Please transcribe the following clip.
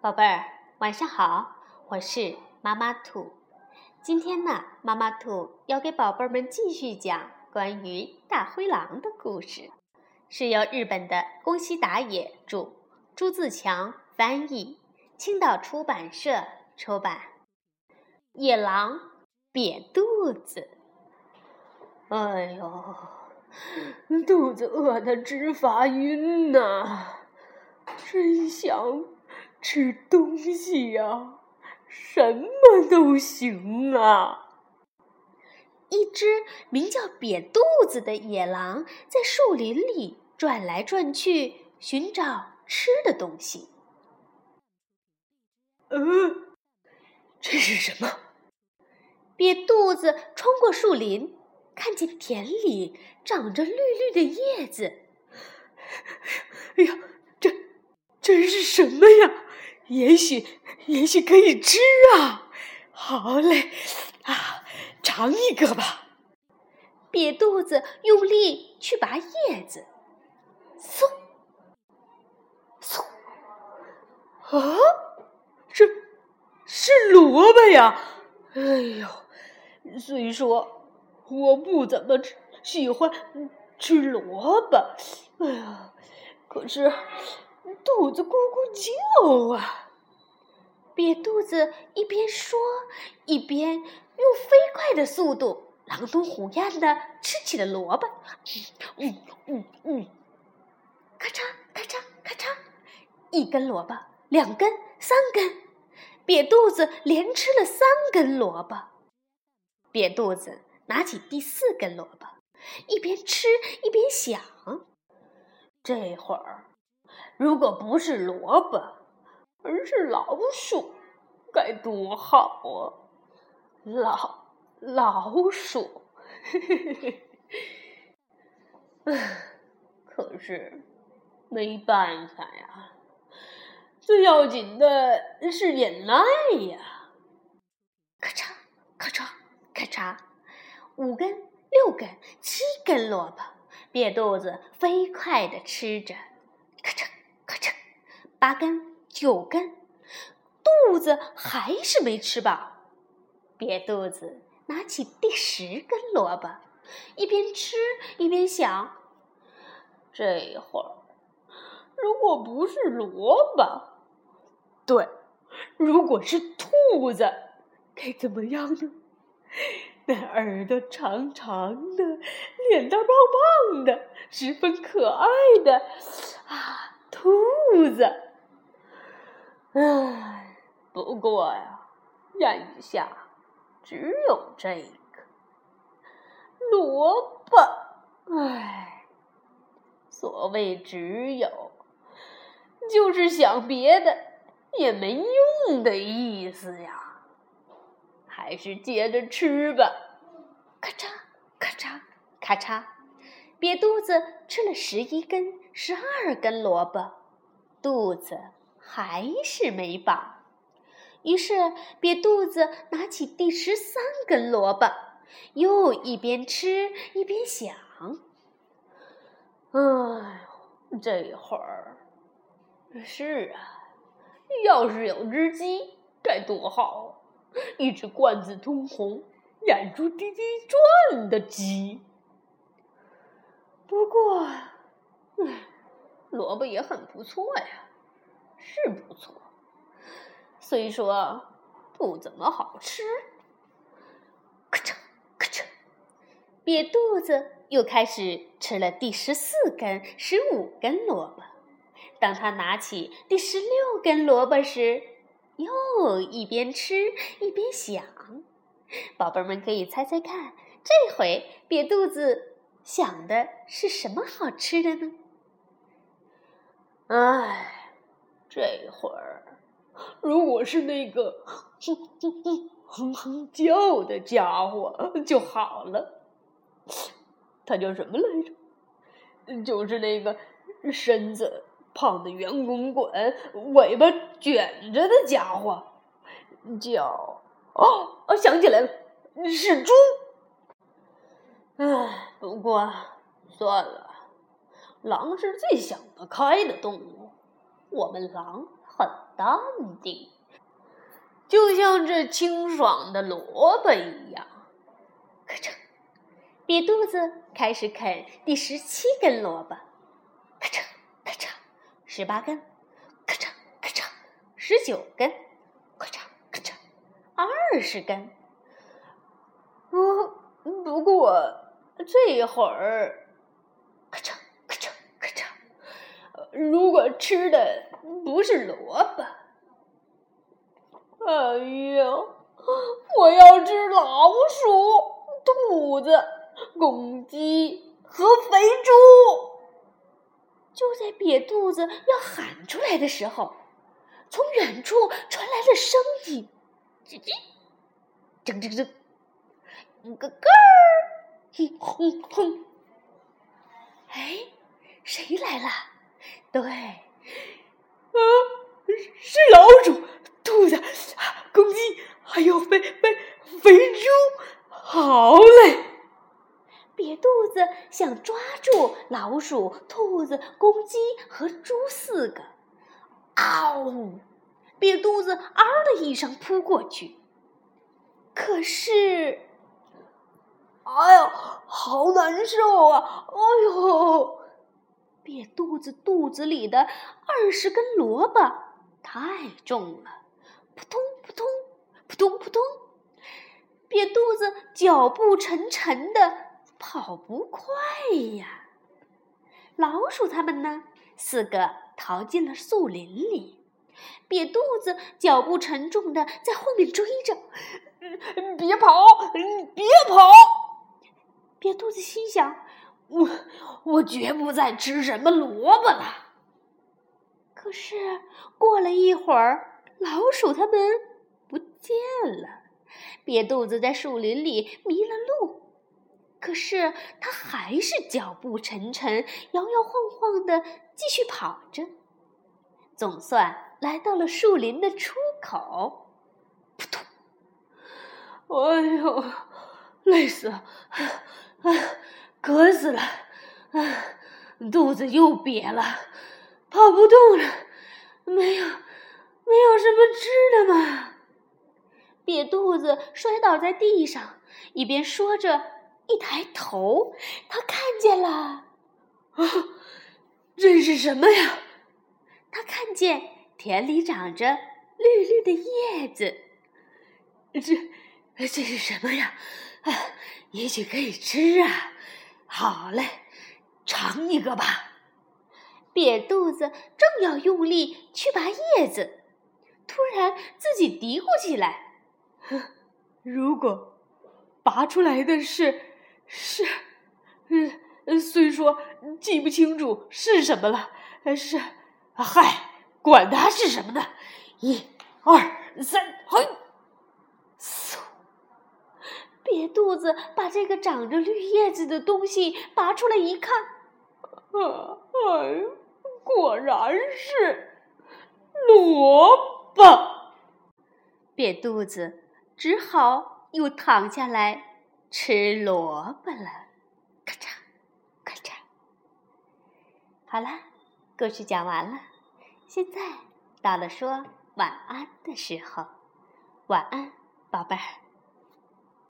宝贝儿，晚上好，我是妈妈兔。今天呢，妈妈兔要给宝贝们继续讲关于大灰狼的故事，是由日本的宫西达也著，朱自强翻译，青岛出版社出版。野狼瘪肚子，哎呦，肚子饿得直发晕呐！真想吃东西呀，什么都行啊！一只名叫瘪肚子的野狼在树林里转来转去，寻找吃的东西。嗯，这是什么？瘪肚子穿过树林，看见田里长着绿绿的叶子。哎呀！这这是什么呀？也许，也许可以吃啊！好嘞，啊，尝一个吧。瘪肚子用力去拔叶子，嗖，嗖，啊，是是萝卜呀！哎呦，虽说我不怎么喜欢吃萝卜，哎呀，可是。肚子咕咕叫啊！瘪肚子一边说，一边用飞快的速度狼吞虎咽的吃起了萝卜。嗯嗯嗯，咔嚓咔嚓咔嚓，一根萝卜，两根，三根，瘪肚子连吃了三根萝卜。瘪肚子拿起第四根萝卜，一边吃一边想：这会儿。如果不是萝卜，而是老鼠，该多好啊！老老鼠，嘿嘿嘿嘿。可是没办法呀，最要紧的是忍耐呀！咔嚓咔嚓咔嚓，五根、六根、七根萝卜，瘪肚子飞快的吃着，八根九根，肚子还是没吃饱。瘪肚子拿起第十根萝卜，一边吃一边想：这会儿如果不是萝卜，对，如果是兔子，该怎么样呢？那耳朵长长的，脸蛋胖胖的，十分可爱的啊！兔子，唉，不过呀，眼下只有这个萝卜，唉，所谓只有，就是想别的也没用的意思呀，还是接着吃吧，咔嚓咔嚓咔嚓。瘪肚子吃了十一根、十二根萝卜，肚子还是没饱。于是，瘪肚子拿起第十三根萝卜，又一边吃一边想：“哎，这会儿是啊，要是有只鸡该多好！一只罐子通红、眼珠滴滴转的鸡。”不过，嗯，萝卜也很不错呀，是不错。虽说不怎么好吃，咔嚓咔嚓，瘪肚子又开始吃了第十四根、十五根萝卜。当他拿起第十六根萝卜时，又一边吃一边想。宝贝们可以猜猜看，这回瘪肚子。想的是什么好吃的呢？哎，这会儿如果是那个哼哼哼哼哼叫的家伙就好了。他叫什么来着？就是那个身子胖的圆滚滚、尾巴卷着的家伙，叫哦，想起来了，是猪。唉，不过算了，狼是最想得开的动物，我们狼很淡定，就像这清爽的萝卜一样。咔嚓，瘪肚子开始啃第十七根萝卜。咔嚓咔嚓，十八根。咔嚓咔嚓，十九根。咔嚓咔嚓，二十根。不不过这会儿，咔嚓咔嚓咔嚓，如果吃的不是萝卜，哎呀，我要吃老鼠、兔子、公鸡和肥猪。就在瘪肚子要喊出来的时候，从远处传来了声音：叽叽，铮铮铮。咯咯儿，哼哼哼！哎，谁来了？对，啊，是老鼠、兔子、公鸡，还有肥肥肥猪。好嘞！瘪肚子想抓住老鼠、兔子、公鸡和猪四个。嗷！瘪肚子嗷的一声扑过去，可是。哎呦，好难受啊！哎呦，瘪肚子肚子里的二十根萝卜太重了，扑通扑通扑通扑通，瘪肚子脚步沉沉的，跑不快呀。老鼠他们呢，四个逃进了树林里，瘪肚子脚步沉重的在后面追着，别跑，别跑！瘪肚子心想：“我我绝不再吃什么萝卜了。”可是过了一会儿，老鼠他们不见了。瘪肚子在树林里迷了路，可是他还是脚步沉沉、摇摇晃晃的继续跑着。总算来到了树林的出口，扑通！哎呦，累死了！啊，渴死了！啊，肚子又瘪了，跑不动了，没有，没有什么吃的吗？瘪肚子摔倒在地上，一边说着，一抬头，他看见了，啊，这是什么呀？他看见田里长着绿绿的叶子，这，这是什么呀？啊！也许可以吃啊！好嘞，尝一个吧。瘪肚子正要用力去拔叶子，突然自己嘀咕起来：“如果拔出来的是是……嗯，虽说记不清楚是什么了，是……嗨，管它是什么呢！一、二、三，嘿！”瘪肚子把这个长着绿叶子的东西拔出来一看，啊，哎，果然是萝卜。瘪肚子只好又躺下来吃萝卜了。咔嚓，咔嚓。好了，故事讲完了，现在到了说晚安的时候。晚安，宝贝儿。